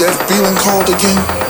that feeling called again?